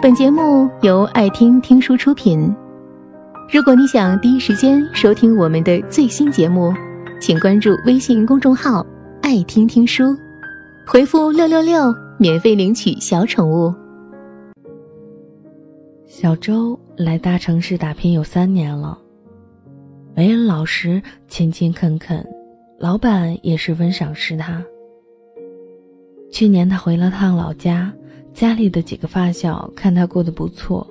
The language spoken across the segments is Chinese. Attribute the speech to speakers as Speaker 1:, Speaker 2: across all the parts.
Speaker 1: 本节目由爱听听书出品。如果你想第一时间收听我们的最新节目，请关注微信公众号“爱听听书”，回复“六六六”免费领取小宠物。
Speaker 2: 小周来大城市打拼有三年了，为人老实、勤勤恳恳，老板也十分赏识他。去年他回了趟老家。家里的几个发小看他过得不错，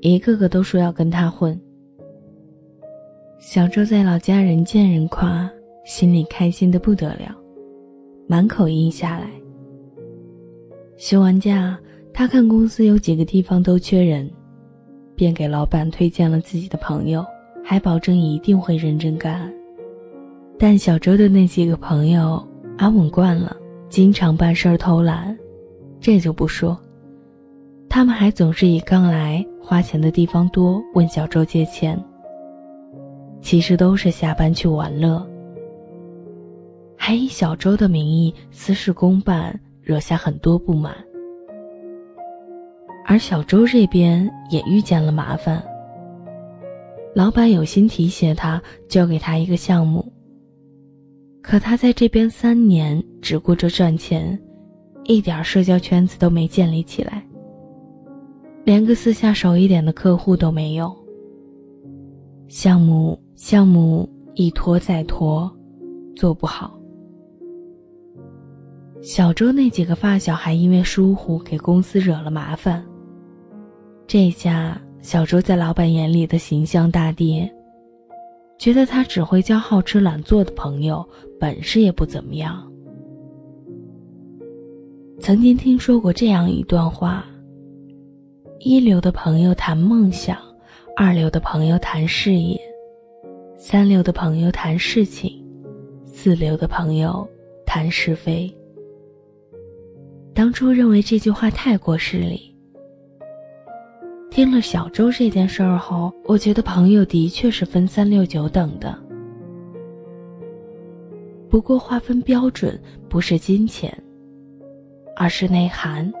Speaker 2: 一个个都说要跟他混。小周在老家人见人夸，心里开心的不得了，满口应下来。休完假，他看公司有几个地方都缺人，便给老板推荐了自己的朋友，还保证一定会认真干。但小周的那几个朋友安稳惯了，经常办事儿偷懒，这就不说。他们还总是以刚来花钱的地方多问小周借钱，其实都是下班去玩乐，还以小周的名义私事公办，惹下很多不满。而小周这边也遇见了麻烦，老板有心提携他，交给他一个项目，可他在这边三年只顾着赚钱，一点社交圈子都没建立起来。连个私下熟一点的客户都没有。项目项目一拖再拖，做不好。小周那几个发小还因为疏忽给公司惹了麻烦。这下小周在老板眼里的形象大跌，觉得他只会交好吃懒做的朋友，本事也不怎么样。曾经听说过这样一段话。一流的朋友谈梦想，二流的朋友谈事业，三流的朋友谈事情，四流的朋友谈是非。当初认为这句话太过失礼，听了小周这件事儿后，我觉得朋友的确是分三六九等的。不过划分标准不是金钱，而是内涵。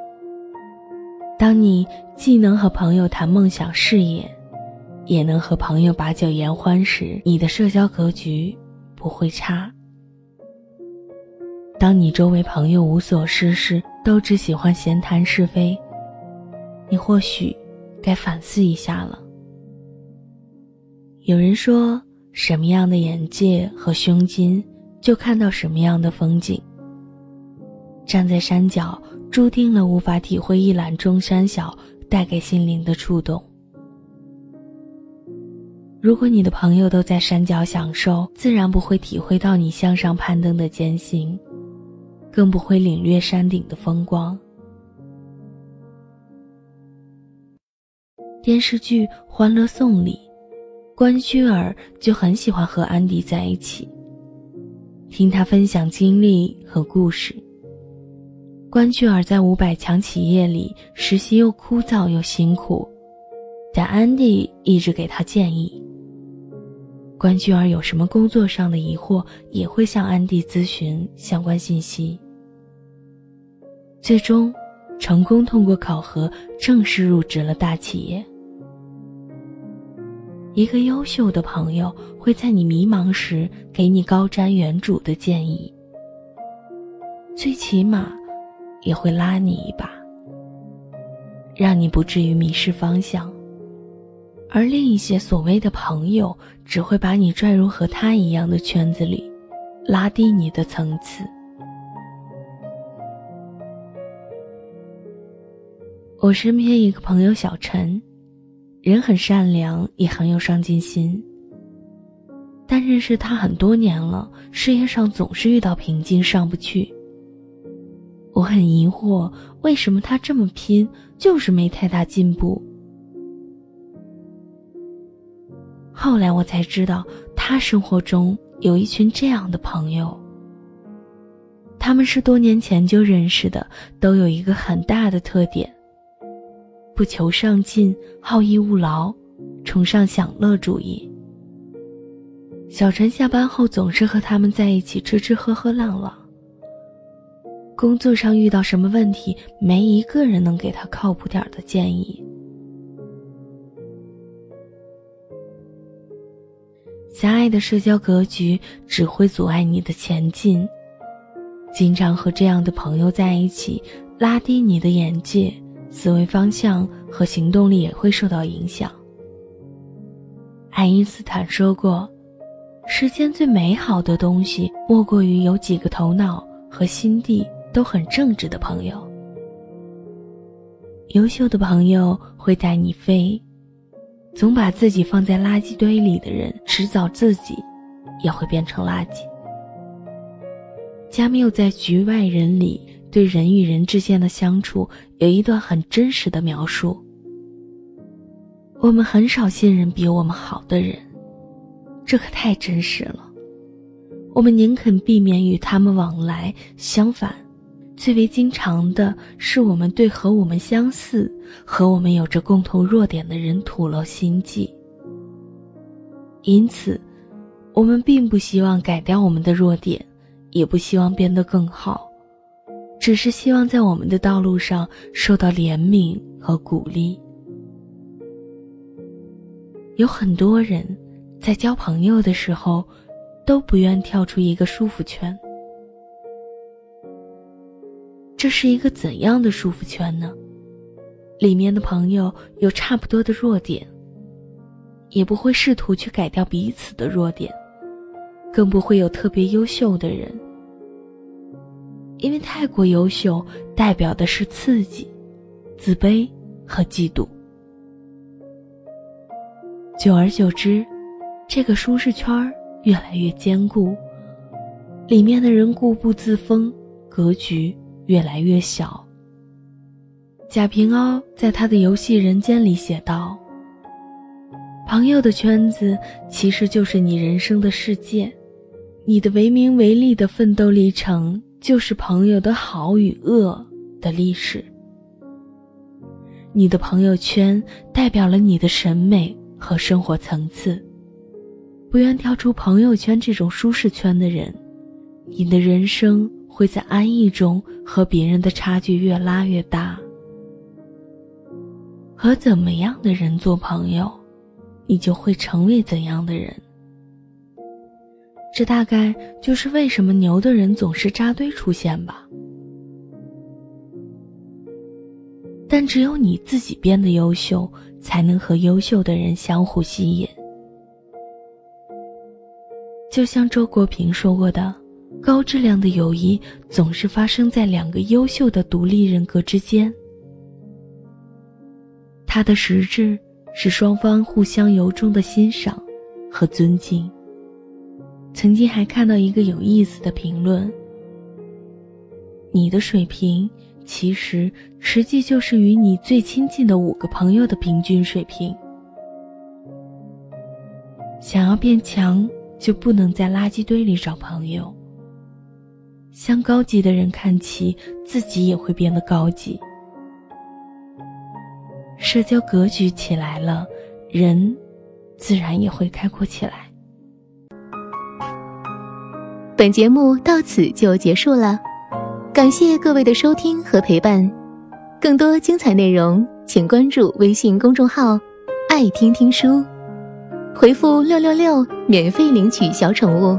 Speaker 2: 当你既能和朋友谈梦想事业，也能和朋友把酒言欢时，你的社交格局不会差。当你周围朋友无所事事，都只喜欢闲谈是非，你或许该反思一下了。有人说，什么样的眼界和胸襟，就看到什么样的风景。站在山脚。注定了无法体会一览众山小带给心灵的触动。如果你的朋友都在山脚享受，自然不会体会到你向上攀登的艰辛，更不会领略山顶的风光。电视剧《欢乐颂》里，关雎尔就很喜欢和安迪在一起，听他分享经历和故事。关雎尔在五百强企业里实习又枯燥又辛苦，但安迪一直给他建议。关雎尔有什么工作上的疑惑，也会向安迪咨询相关信息。最终，成功通过考核，正式入职了大企业。一个优秀的朋友会在你迷茫时给你高瞻远瞩的建议，最起码。也会拉你一把，让你不至于迷失方向；而另一些所谓的朋友，只会把你拽入和他一样的圈子里，拉低你的层次。我身边一个朋友小陈，人很善良，也很有上进心，但认识他很多年了，事业上总是遇到瓶颈，上不去。我很疑惑，为什么他这么拼，就是没太大进步。后来我才知道，他生活中有一群这样的朋友。他们是多年前就认识的，都有一个很大的特点：不求上进，好逸恶劳，崇尚享乐主义。小陈下班后总是和他们在一起吃吃喝喝浪浪。工作上遇到什么问题，没一个人能给他靠谱点的建议。狭隘的社交格局只会阻碍你的前进。经常和这样的朋友在一起，拉低你的眼界、思维方向和行动力也会受到影响。爱因斯坦说过：“世间最美好的东西，莫过于有几个头脑和心地都很正直的朋友。优秀的朋友会带你飞。”总把自己放在垃圾堆里的人，迟早自己也会变成垃圾。加缪在《局外人》里对人与人之间的相处有一段很真实的描述：我们很少信任比我们好的人，这可太真实了。我们宁肯避免与他们往来，相反。最为经常的是，我们对和我们相似、和我们有着共同弱点的人吐露心迹。因此，我们并不希望改掉我们的弱点，也不希望变得更好，只是希望在我们的道路上受到怜悯和鼓励。有很多人在交朋友的时候，都不愿跳出一个舒服圈。这是一个怎样的舒服圈呢？里面的朋友有差不多的弱点，也不会试图去改掉彼此的弱点，更不会有特别优秀的人，因为太过优秀代表的是刺激、自卑和嫉妒。久而久之，这个舒适圈越来越坚固，里面的人固步自封，格局。越来越小。贾平凹在他的游戏《人间》里写道：“朋友的圈子其实就是你人生的世界，你的为名为利的奋斗历程就是朋友的好与恶的历史。你的朋友圈代表了你的审美和生活层次。不愿跳出朋友圈这种舒适圈的人，你的人生。”会在安逸中和别人的差距越拉越大。和怎么样的人做朋友，你就会成为怎样的人。这大概就是为什么牛的人总是扎堆出现吧。但只有你自己变得优秀，才能和优秀的人相互吸引。就像周国平说过的。高质量的友谊总是发生在两个优秀的独立人格之间。它的实质是双方互相由衷的欣赏和尊敬。曾经还看到一个有意思的评论：你的水平其实实际就是与你最亲近的五个朋友的平均水平。想要变强，就不能在垃圾堆里找朋友。向高级的人看齐，自己也会变得高级。社交格局起来了，人自然也会开阔起来。
Speaker 1: 本节目到此就结束了，感谢各位的收听和陪伴。更多精彩内容，请关注微信公众号“爱听听书”，回复“六六六”免费领取小宠物。